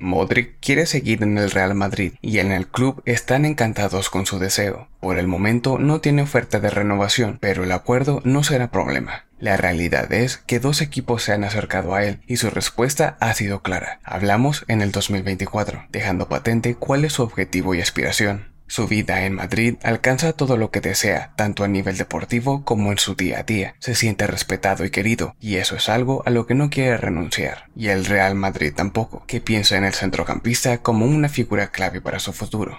Modric quiere seguir en el Real Madrid y en el club están encantados con su deseo. Por el momento no tiene oferta de renovación, pero el acuerdo no será problema. La realidad es que dos equipos se han acercado a él y su respuesta ha sido clara. Hablamos en el 2024, dejando patente cuál es su objetivo y aspiración. Su vida en Madrid alcanza todo lo que desea, tanto a nivel deportivo como en su día a día. Se siente respetado y querido, y eso es algo a lo que no quiere renunciar. Y el Real Madrid tampoco, que piensa en el centrocampista como una figura clave para su futuro.